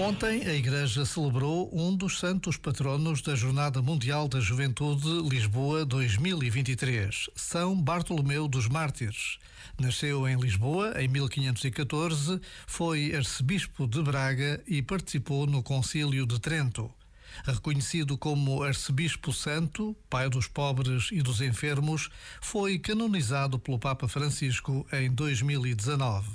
Ontem a Igreja celebrou um dos santos patronos da Jornada Mundial da Juventude Lisboa 2023, São Bartolomeu dos Mártires. Nasceu em Lisboa em 1514, foi arcebispo de Braga e participou no Concílio de Trento. Reconhecido como arcebispo santo, pai dos pobres e dos enfermos, foi canonizado pelo Papa Francisco em 2019.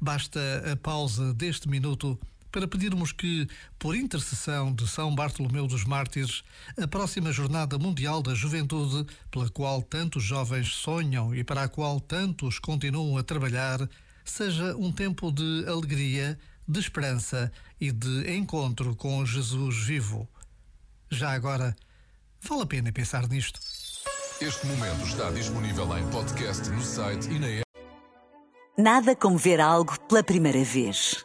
Basta a pausa deste minuto para pedirmos que, por intercessão de São Bartolomeu dos Mártires, a próxima Jornada Mundial da Juventude, pela qual tantos jovens sonham e para a qual tantos continuam a trabalhar, seja um tempo de alegria, de esperança e de encontro com Jesus vivo. Já agora, vale a pena pensar nisto. Este momento está disponível em podcast no site e na app. Nada como ver algo pela primeira vez.